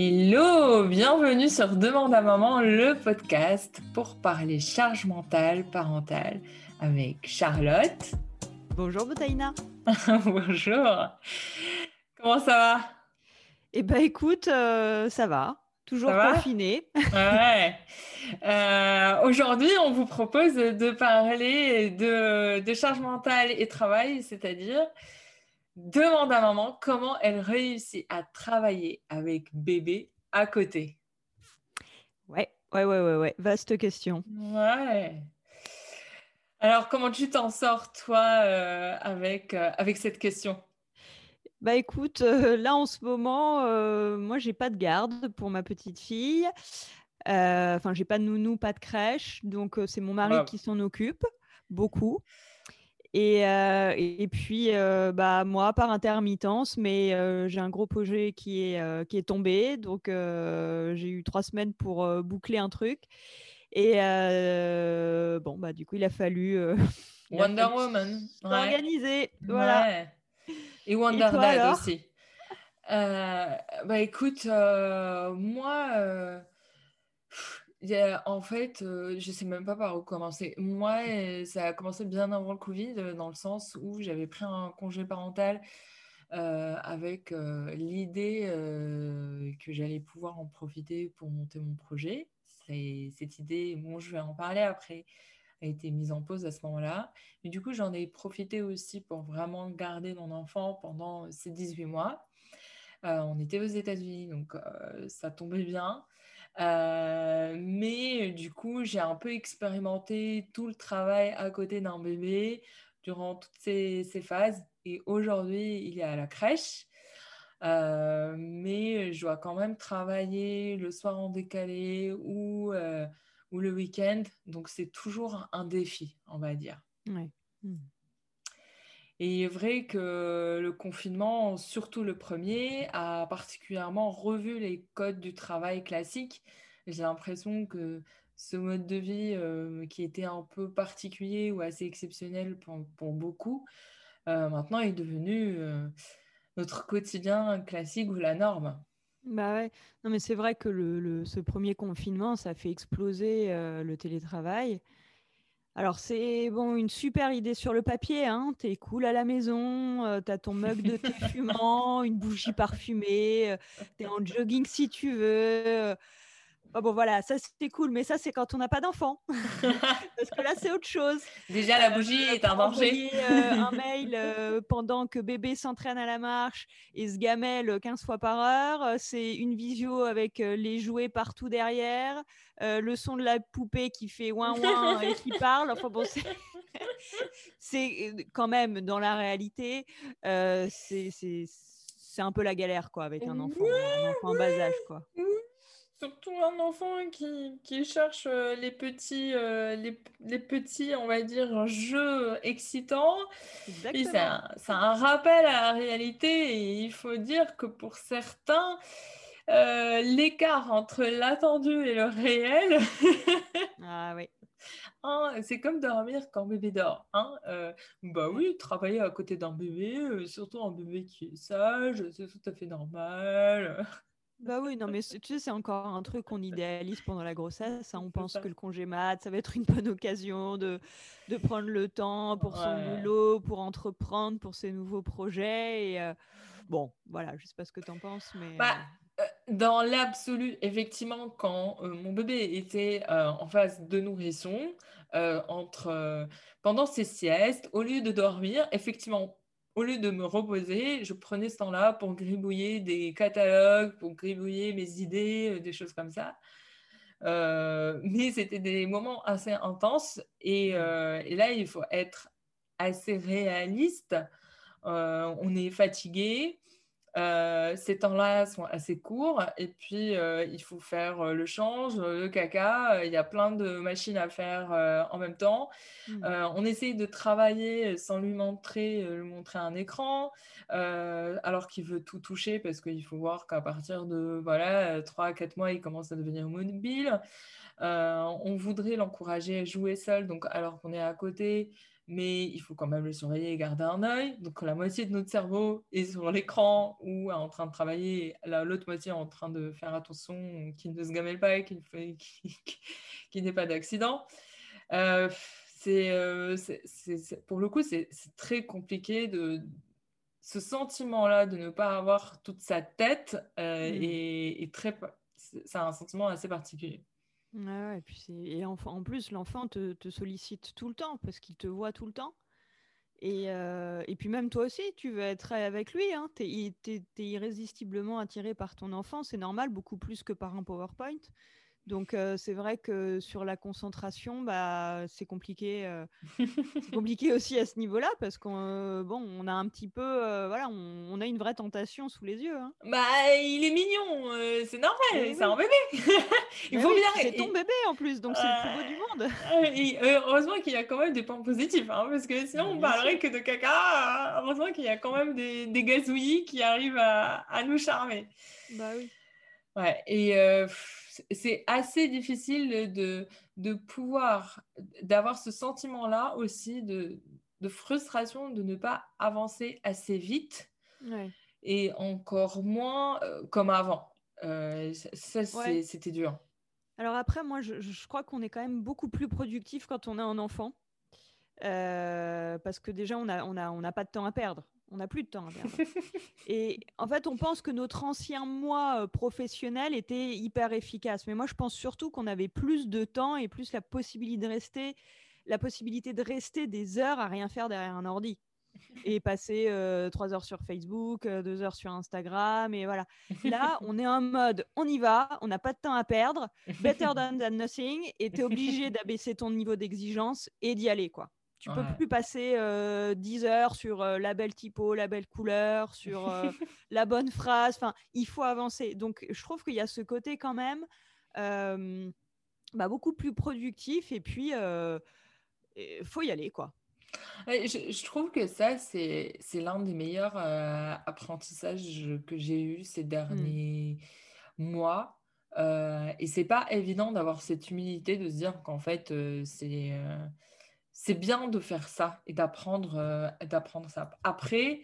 Hello, bienvenue sur Demande à maman, le podcast pour parler charge mentale parentale avec Charlotte. Bonjour Boutaïna. Bonjour. Comment ça va? Eh ben écoute, euh, ça va. Toujours confiné. ouais. Euh, aujourd'hui, on vous propose de parler de, de charge mentale et travail, c'est-à-dire demande à maman comment elle réussit à travailler avec bébé à côté. Ouais, ouais, ouais, ouais, ouais. Vaste question. Ouais. Alors, comment tu t'en sors, toi, euh, avec, euh, avec cette question? Bah écoute, euh, là en ce moment, moi j'ai pas de garde pour ma petite fille. Enfin, j'ai pas de nounou, pas de crèche, donc c'est mon mari qui s'en occupe beaucoup. Et, et, puis, bah, moi, par intermittence, mais j'ai un gros projet qui est, qui est tombé. Donc, j'ai eu trois semaines pour boucler un truc. Et bon, bah, du coup, il a fallu. Wonder Woman. Organiser. Voilà. Et Wonder Dad aussi. bah, écoute, moi en fait, euh, je sais même pas par où commencer. Moi, euh, ça a commencé bien avant le Covid, euh, dans le sens où j'avais pris un congé parental avec l'idée que j'allais pouvoir en profiter pour monter mon projet. cette idée, bon, je vais en parler après, a été mise en pause à ce moment-là. Mais du coup, j'en ai profité aussi pour vraiment garder mon enfant pendant ces 18 mois. on était aux États-Unis, donc ça tombait bien. Euh, mais du coup, j'ai un peu expérimenté tout le travail à côté d'un bébé durant toutes ces, phases. Et aujourd'hui, il est à la crèche. Euh, mais je dois quand même travailler le soir en décalé ou, euh, ou le week-end. Donc, c'est toujours un défi, on va dire. Ouais. Hmm. Et il est vrai que le confinement, surtout le premier, a particulièrement revu les codes du travail classique. J'ai l'impression que ce mode de vie euh, qui était un peu particulier ou assez exceptionnel pour, beaucoup, euh, maintenant est devenu euh, notre quotidien classique ou la norme. Bah ouais, non mais c'est vrai que ce premier confinement, ça fait exploser le télétravail. Alors, c'est bon, une super idée sur le papier. Hein. T'es cool à la maison, euh, t'as ton mug de thé fumant, une bougie parfumée, euh, t'es en jogging si tu veux. Euh, Oh, bon, voilà, ça c'était cool, mais ça c'est quand on n'a pas d'enfant. Parce que là c'est autre chose. Déjà, la bougie euh, est un danger. Euh, un mail euh, pendant que bébé s'entraîne à la marche et se gamelle 15 fois par heure. C'est une visio avec les jouets partout derrière, le son de la poupée qui fait ouin ouin et qui parle. Enfin bon, c'est quand même dans la réalité, c'est un peu la galère quoi avec un enfant, un enfant en bas âge quoi. Surtout un enfant qui, qui cherche euh, les petits, euh, les, les, petits, on va dire, jeux excitants. c'est un, un, rappel à la réalité. Et il faut dire que pour certains, euh, l'écart entre l'attendu et le réel, ah oui. Hein, c'est comme dormir quand bébé dort. Hein bah oui, travailler à côté d'un bébé, surtout un bébé qui est sage, c'est tout à fait normal. Bah oui, non, mais tu sais, c'est encore un truc qu'on idéalise pendant la grossesse. Hein. On pense que le congé mat, ça va être une bonne occasion de, de prendre le temps pour son boulot, pour entreprendre, pour ses nouveaux projets. Et, euh, bon, voilà, je sais pas ce que tu en penses, mais. Bah, euh, dans l'absolu, effectivement, quand euh, mon bébé était en phase de nourrisson, entre, pendant ses siestes, au lieu de dormir, effectivement, au lieu de me reposer, je prenais ce temps-là pour gribouiller des catalogues, pour gribouiller mes idées, euh, des choses comme ça. Euh, mais c'était des moments assez intenses et, euh, et, là, il faut être assez réaliste. on est fatigué, euh, ces temps-là sont assez courts et puis euh, il faut faire euh, le change, le caca, il y a plein de machines à faire en même temps. Mmh. on essaye de travailler sans lui montrer, lui montrer un écran alors qu'il veut tout toucher parce qu'il faut voir qu'à partir de voilà, 3 à 4 mois, il commence à devenir mobile. on voudrait l'encourager à jouer seul, donc alors qu'on est à côté, mais il faut quand même le surveiller et garder un œil. Donc la moitié de notre cerveau est sur l'écran ou en train de travailler, l'autre moitié est en train de faire attention qu'il ne se gamelle pas et qu'il qu n'ait pas d'accident. Euh, euh, c'est, pour le coup, c'est très compliqué de ce sentiment-là de ne pas avoir toute sa tête euh, mmh. très, c'est un sentiment assez particulier. Et puis et en, plus, l'enfant te, te, sollicite tout le temps parce qu'il te voit tout le temps. Et, euh, puis même toi aussi, tu veux être avec lui. Hein. Tu es, irrésistiblement attiré par ton enfant. C'est normal, beaucoup plus que par un PowerPoint. Donc c'est vrai que sur la concentration, bah, c'est compliqué, compliqué aussi à ce niveau-là parce qu'on bon, on a un petit peu, voilà, on, a une vraie tentation sous les yeux. Hein. Bah, il est mignon, c'est normal, c'est un bébé. il faut bien. C'est ton bébé en plus, donc c'est le plus beau du monde. heureusement qu'il y a quand même des points positifs, hein, parce que sinon on parlerait que de caca. Heureusement qu'il y a quand même des, des gazouillis qui arrivent à, à nous charmer. Bah oui. Ouais, et c'est assez difficile de, de pouvoir, d'avoir ce sentiment-là aussi de, de, frustration de ne pas avancer assez vite et encore moins euh, comme avant. Euh, ça, c'était dur. Alors après, moi, je, je crois qu'on est quand même beaucoup plus productif quand on a un enfant. Euh, parce que déjà, on n'a on a, on a pas de temps à perdre. On n'a plus de temps et en fait, on pense que notre ancien moi euh, professionnel était hyper efficace. Mais moi, je pense surtout qu'on avait plus de temps et plus la possibilité de rester, la possibilité de rester des heures à rien faire derrière un ordi. Et passer euh, trois heures sur Facebook, deux heures sur Instagram, et voilà. Là, on est en mode, on y va, on n'a pas de temps à perdre, better than, than nothing, et tu es obligé d'abaisser ton niveau d'exigence et d'y aller, quoi. Tu peux plus passer 10 heures sur la belle typo, la belle couleur, sur la bonne phrase. Enfin, il faut avancer. Donc, je trouve qu'il y a ce côté quand même bah, beaucoup plus productif. Et puis, il faut y aller, quoi. Je, trouve que ça, c'est l'un des meilleurs apprentissages que j'ai eu ces mmh. derniers mois. Euh, et c'est pas évident d'avoir cette humilité de se dire qu'en fait, c'est c'est bien de faire ça et d'apprendre euh, d'apprendre ça. Après,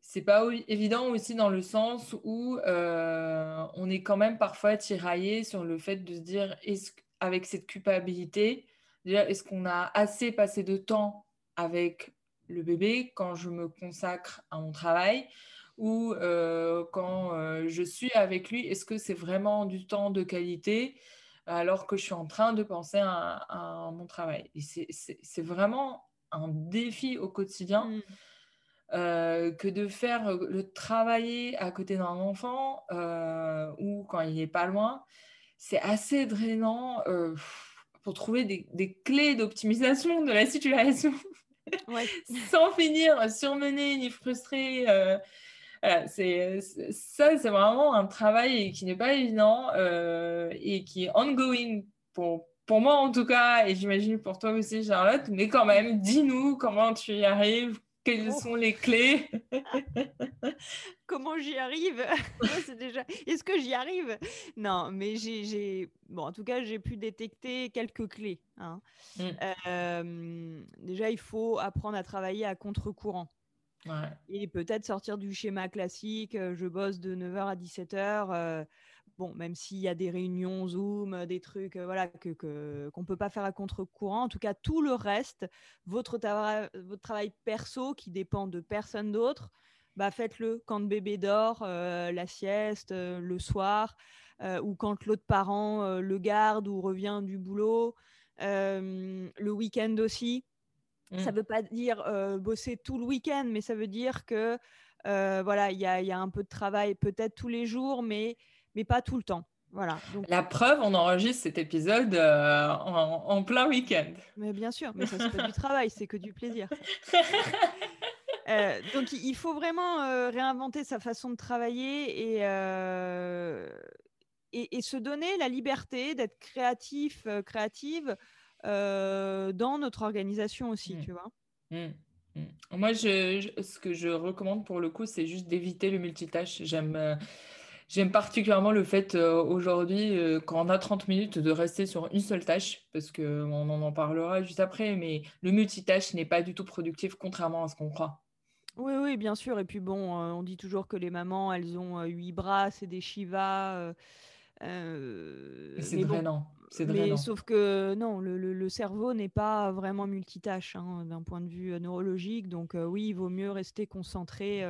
c'est pas évident aussi dans le sens où euh, on est quand même parfois tiraillé sur le fait de se dire avec cette culpabilité, est-ce qu'on a assez passé de temps avec le bébé quand je me consacre à mon travail ou euh, quand je suis avec lui, est-ce que c'est vraiment du temps de qualité alors que je suis en train de penser à, mon travail. Et c'est vraiment un défi au quotidien mmh. euh, que de faire euh, le travailler à côté d'un enfant euh, ou quand il n'est pas loin. C'est assez drainant pour trouver des, clés d'optimisation de la situation. sans finir surmené ni frustré c'est, ça, c'est vraiment un travail qui n'est pas évident euh, et qui est ongoing pour, pour moi en tout cas, et j'imagine pour toi aussi, Charlotte. Mais quand même, dis-nous comment tu y arrives, quelles oh. sont les clés Comment j'y arrive? C'est déjà... Est-ce que j'y arrive? Non, mais j'ai, bon, en tout cas, j'ai pu détecter quelques clés. Hein. Mmh. Euh, déjà, il faut apprendre à travailler à contre-courant. Et peut-être sortir du schéma classique, euh, je bosse de 9h à 17h. Euh, bon, même s'il y a des réunions Zoom, euh, des trucs voilà, que, qu'on ne peut pas faire à contre-courant. En tout cas, tout le reste, votre, votre travail perso qui dépend de personne d'autre, bah, faites-le quand le bébé dort, la sieste, le soir, ou quand l'autre parent le garde ou revient du boulot, le week-end aussi. Ça ne mmh. veut pas dire bosser tout le week-end, mais ça veut dire que voilà, il y a, un peu de travail peut-être tous les jours, mais, mais pas tout le temps. Voilà. La preuve, on enregistre cet épisode en, plein week-end. Mais bien sûr, mais ça c'est pas du travail, c'est que du plaisir. donc il faut vraiment réinventer sa façon de travailler et, et, et, se donner la liberté d'être créatif, créative euh, dans notre organisation aussi, mmh. tu vois. Mmh. Mmh. Moi, je, ce que je recommande pour le coup, c'est juste d'éviter le multitâche. J'aime. Euh, J'aime particulièrement le fait aujourd'hui, quand on a 30 minutes, de rester sur une seule tâche, parce qu'on en, en parlera juste après, mais le multitâche n'est pas du tout productif, contrairement à ce qu'on croit. Oui, oui, bien sûr. Et puis bon, on dit toujours que les mamans, elles ont huit bras, c'est des Shiva. c'est drainant. Mais sauf que non, le, cerveau n'est pas vraiment multitâche hein, d'un point de vue neurologique. Donc oui, il vaut mieux rester concentré,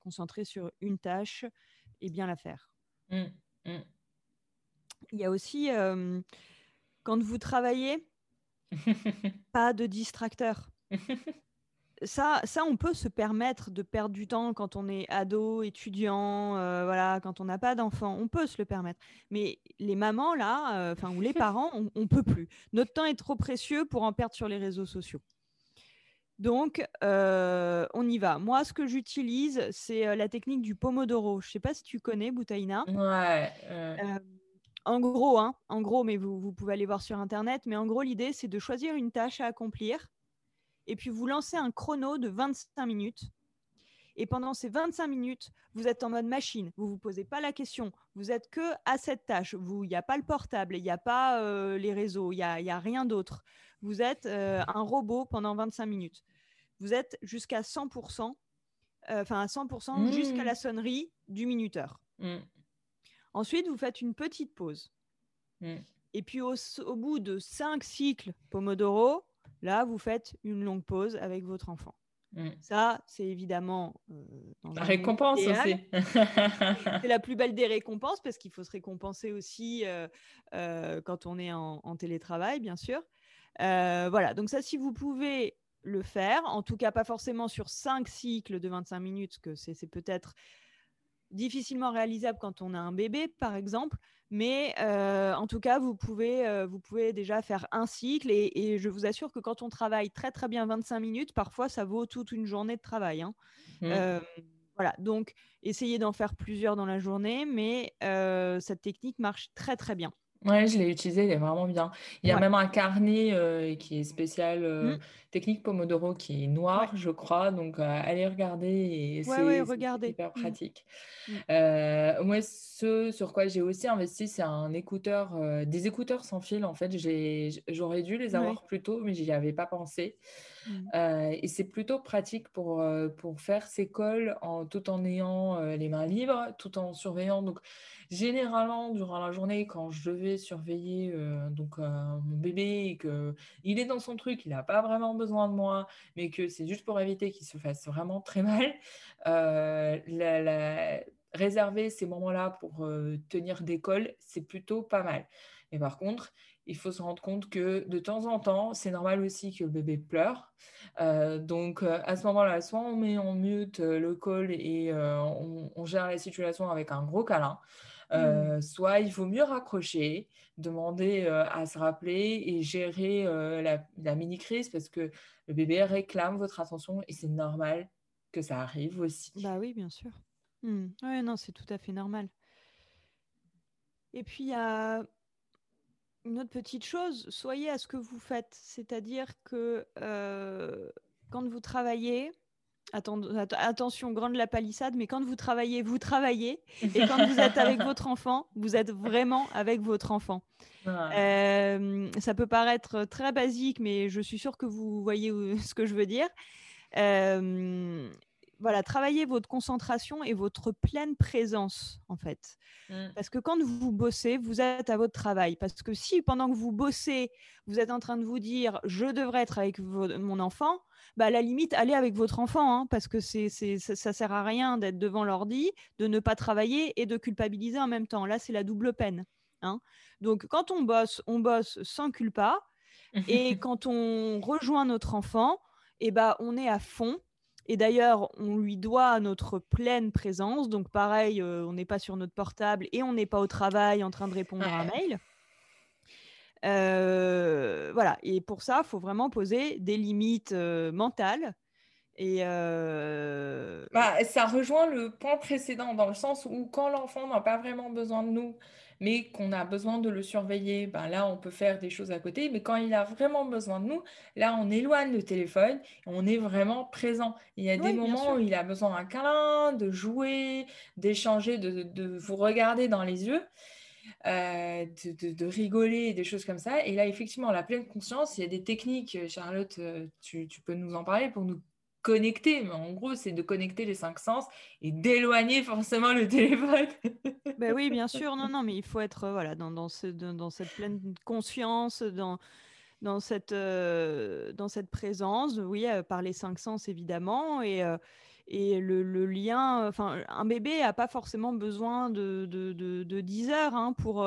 concentré sur une tâche et bien la faire. Mmh, mmh. Il y a aussi, quand vous travaillez, pas de distracteur. ça, ça, on peut se permettre de perdre du temps quand on est ado, étudiant, euh, voilà, quand on n'a pas d'enfant, on peut se le permettre. Mais les mamans là, euh, ou les parents, on, on peut plus. Notre temps est trop précieux pour en perdre sur les réseaux sociaux. Donc, euh, on y va. Moi, ce que j'utilise, c'est la technique du pomodoro. Je ne sais pas si tu connais, Boutaïna. Ouais. en gros, hein, en gros, mais vous, vous pouvez aller voir sur Internet. Mais en gros, l'idée, c'est de choisir une tâche à accomplir et puis vous lancez un chrono de 25 minutes. Et pendant ces 25 minutes, vous êtes en mode machine. Vous ne vous posez pas la question. Vous êtes que à cette tâche. Il n'y a pas le portable, il n'y a pas euh, les réseaux, il n'y a, y a, rien d'autre. Vous êtes euh, un robot pendant 25 minutes. Vous êtes jusqu'à 100%, euh, enfin à 100% mmh. jusqu'à la sonnerie du minuteur. Mmh. Ensuite, vous faites une petite pause. Mmh. Et puis au, au, bout de 5 cycles Pomodoro, Là, vous faites une longue pause avec votre enfant. Mm. Ça, c'est évidemment euh, la récompense aussi. c'est la plus belle des récompenses parce qu'il faut se récompenser aussi euh, euh, quand on est en, télétravail, bien sûr. voilà, donc ça, si vous pouvez le faire, en tout cas pas forcément sur cinq cycles de 25 minutes, que c'est peut-être difficilement réalisable quand on a un bébé, par exemple. Mais euh, en tout cas, vous pouvez, euh, vous pouvez déjà faire un cycle et, je vous assure que quand on travaille très très bien 25 minutes, parfois ça vaut toute une journée de travail. Hein. Mmh. Euh, voilà, donc essayez d'en faire plusieurs dans la journée, mais cette technique marche très très bien. Ouais, je l'ai utilisé, il est vraiment bien. Il y a même un carnet qui est spécial mmh. technique Pomodoro qui est noir, je crois. Donc, allez regarder et c'est hyper mmh. pratique. Mmh. moi, ce sur quoi j'ai aussi investi, c'est un écouteur, des écouteurs sans fil. En fait, j'aurais dû les avoir plus tôt, mais j'y avais pas pensé. Et c'est plutôt pratique pour, pour faire ses cols tout en ayant les mains libres, tout en surveillant. Donc, Généralement, durant la journée, quand je vais surveiller euh, donc, euh, mon bébé et qu'il est dans son truc, il n'a pas vraiment besoin de moi, mais que c'est juste pour éviter qu'il se fasse vraiment très mal, euh, réserver ces moments-là pour tenir des cols, c'est plutôt pas mal. Mais par contre, il faut se rendre compte que de temps en temps, c'est normal aussi que le bébé pleure. donc à ce moment-là, soit on met en mute le col et on, gère la situation avec un gros câlin, Mmh. Euh, soit il vaut mieux raccrocher, demander euh, à se rappeler et gérer euh, la, mini-crise parce que le bébé réclame votre attention et c'est normal que ça arrive aussi. Bah oui, bien sûr. Mmh. Oui, non, c'est tout à fait normal. Et puis, il y a une autre petite chose, soyez à ce que vous faites. C'est-à-dire que quand vous travaillez, attention, grande la palissade, mais quand vous travaillez, vous travaillez. Et quand vous êtes avec votre enfant, vous êtes vraiment avec votre enfant. Euh, ça peut paraître très basique, mais je suis sûre que vous voyez ce que je veux dire. Euh, voilà, travaillez votre concentration et votre pleine présence, en fait. Mmh. Parce que quand vous bossez, vous êtes à votre travail. Parce que si pendant que vous bossez, vous êtes en train de vous dire je devrais être avec mon enfant, bah, à la limite, allez avec votre enfant, hein, parce que c'est, ça, ça sert à rien d'être devant l'ordi, de ne pas travailler et de culpabiliser en même temps. Là, c'est la double peine. Hein. Donc, quand on bosse, on bosse sans culpa. et quand on rejoint notre enfant, et eh bah, on est à fond et d'ailleurs, on lui doit notre pleine présence. Donc pareil, euh, on n'est pas sur notre portable et on n'est pas au travail en train de répondre à un mail. Euh, voilà. Et pour ça, il faut vraiment poser des limites euh, mentales Et bah, ça rejoint le point précédent dans le sens où quand l'enfant n'a pas vraiment besoin de nous, mais qu'on a besoin de le surveiller, ben là, on peut faire des choses à côté. Mais quand il a vraiment besoin de nous, là, on éloigne le téléphone, on est vraiment présent. Il y a des moments où il a besoin d'un câlin, de jouer, d'échanger, de, vous regarder dans les yeux. Euh, de, rigoler, des choses comme ça. Et là, effectivement, la pleine conscience, il y a des techniques, Charlotte, euh, tu, tu peux nous en parler pour nous connecter, mais en gros, c'est de connecter les cinq sens et d'éloigner forcément le téléphone. ben oui, bien sûr, non, non, mais il faut être voilà, dans, dans, ce, dans, cette pleine conscience, dans, dans, cette, euh, dans cette présence, oui, euh, par les cinq sens évidemment, et, euh, et le, le, lien, enfin, un bébé n'a pas forcément besoin de, de, de, 10 heures hein, pour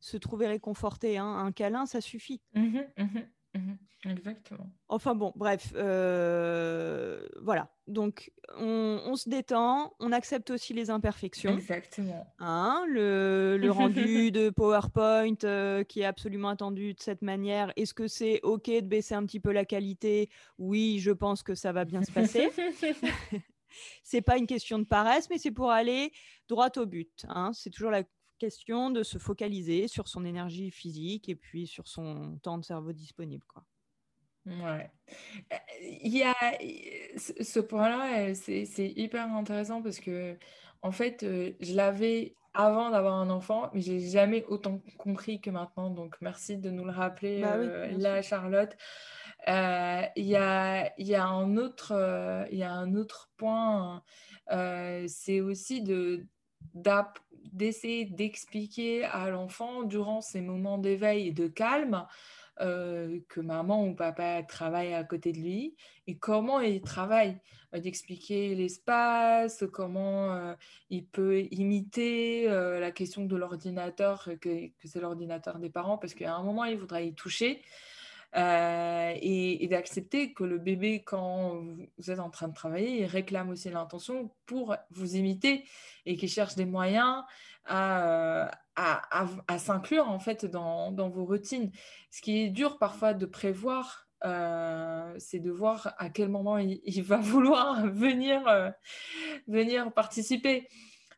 se trouver réconforté. Hein. Un câlin, ça suffit. Mmh mmh mmh Exactement. Enfin bon, bref, euh, voilà. Donc on, se détend, on accepte aussi les imperfections. Exactement. Hein, le, rendu de PowerPoint euh, qui est absolument attendu de cette manière, est-ce que c'est OK de baisser un petit peu la qualité? Oui, je pense que ça va bien se passer. c'est pas une question de paresse, mais c'est pour aller droit au but. Hein. C'est toujours la question de se focaliser sur son énergie physique et puis sur son temps de cerveau disponible. Quoi. Ouais. Il y a ce point-là, c'est hyper intéressant parce que, en fait, je l'avais avant d'avoir un enfant, mais j'ai jamais autant compris que maintenant. Donc, merci de nous le rappeler, bah là, Charlotte. Il y, a, y, a un autre, il y a un autre point, c'est aussi de d'essayer d'expliquer à l'enfant durant ces moments d'éveil et de calme euh, que maman ou papa travaillent à côté de lui et comment il travaille, euh, d'expliquer l'espace, comment euh, il peut imiter la question de l'ordinateur, que, c'est l'ordinateur des parents, parce qu'à un moment, il voudra y toucher. Et, d'accepter que le bébé, quand vous êtes en train de travailler, il réclame aussi l'intention pour vous imiter et qu'il cherche des moyens à, à, s'inclure en fait dans, vos routines. Ce qui est dur parfois de prévoir, euh, c'est de voir à quel moment il, va vouloir venir, euh, venir participer.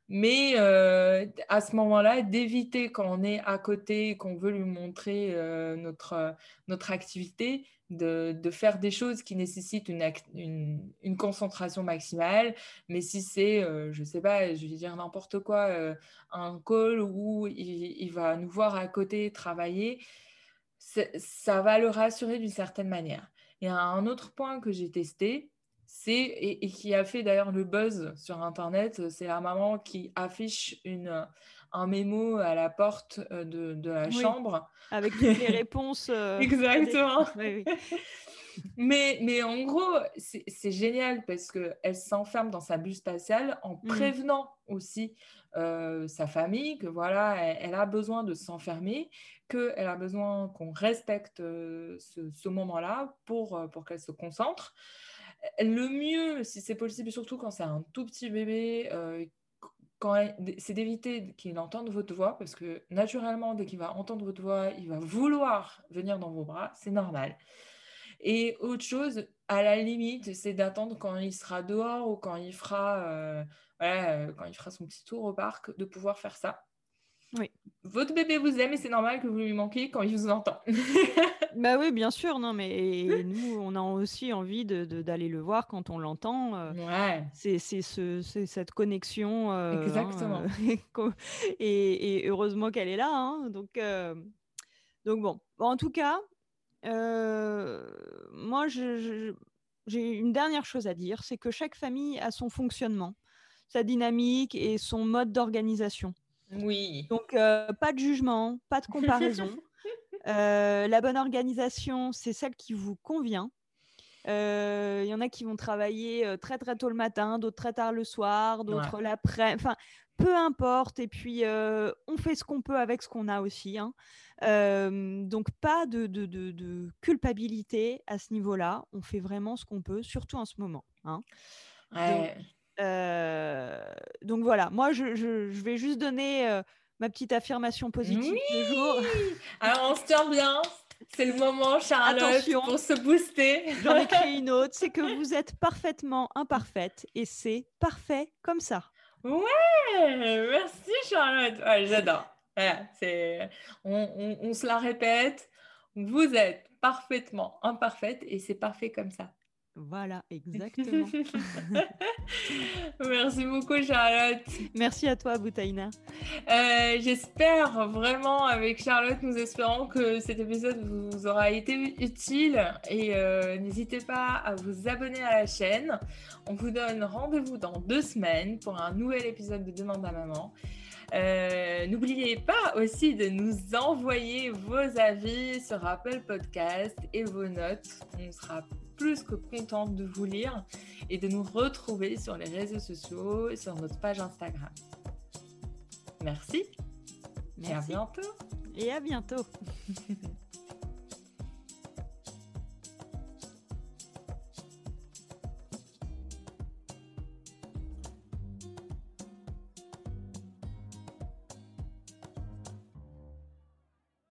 Mais euh, à ce moment-là, d'éviter quand on est à côté, qu'on veut lui montrer notre, notre activité, de, faire des choses qui nécessitent une, une, concentration maximale. Mais si c'est, euh, je ne sais pas, je vais dire n'importe quoi, euh, un call où il, va nous voir à côté travailler, ça va le rassurer d'une certaine manière. Et un autre point que j'ai testé, c'est, et, qui a fait d'ailleurs le buzz sur Internet, c'est la maman qui affiche une, un mémo à la porte euh, de, la chambre. Avec toutes les réponses. Euh, Exactement. mais, mais en gros, c'est génial parce qu'elle s'enferme dans sa bulle spatiale en mmh. prévenant aussi euh, sa famille que voilà, elle, a besoin de s'enfermer, qu'elle a besoin qu'on respecte ce, moment-là pour, pour qu'elle se concentre. Le mieux, si c'est possible, surtout quand c'est un tout petit bébé c'est d'éviter qu'il entende votre voix, parce que naturellement, dès qu'il va entendre votre voix, il va vouloir venir dans vos bras, c'est normal. Et autre chose, à la limite, c'est d'attendre quand il sera dehors ou quand il fera, euh, euh, quand il fera son petit tour au parc, de pouvoir faire ça. Oui. Votre bébé vous aime et c'est normal que vous lui manquiez quand il vous entend. bah oui, bien sûr, non, mais nous, on a aussi envie d'aller de, le voir quand on l'entend. Euh, ouais. C'est ce, cette connexion. Euh, hein, Exactement. et, et, heureusement qu'elle est là. Hein, donc, euh, donc bon. En tout cas, moi, j'ai une dernière chose à dire, c'est que chaque famille a son fonctionnement, sa dynamique et son mode d'organisation. Oui. Donc, euh, pas de jugement, pas de comparaison. Euh, la bonne organisation, c'est celle qui vous convient. Il euh, y en a qui vont travailler très très tôt le matin, d'autres très tard le soir, d'autres l'après. Enfin, peu importe. Et puis, on fait ce qu'on peut avec ce qu'on a aussi. Hein. donc, pas de, de, de, culpabilité à ce niveau-là. On fait vraiment ce qu'on peut, surtout en ce moment. Hein. Euh, donc voilà, moi je, vais juste donner euh, ma petite affirmation positive du jour. Alors on se tient bien, C'est le moment, Charlotte, Attention, pour se booster. J'en ai créé une autre. C'est que vous êtes parfaitement imparfaite et c'est parfait comme ça. Ouais, merci Charlotte. Ouais, j'adore. c'est, on, on se la répète. Vous êtes parfaitement imparfaite et c'est parfait comme ça. Voilà, exactement. Merci beaucoup, Charlotte. Merci à toi, Boutaïna. Euh, j'espère vraiment, avec Charlotte, nous espérons que cet épisode vous aura été utile et euh, n'hésitez pas à vous abonner à la chaîne. On vous donne rendez-vous dans deux semaines pour un nouvel épisode de Demande à maman. Euh, n'oubliez pas aussi de nous envoyer vos avis sur Apple Podcast et vos notes. On sera plus que contente de vous lire et de nous retrouver sur les réseaux sociaux et sur notre page Instagram. Merci. Merci. Et à bientôt. Et à bientôt.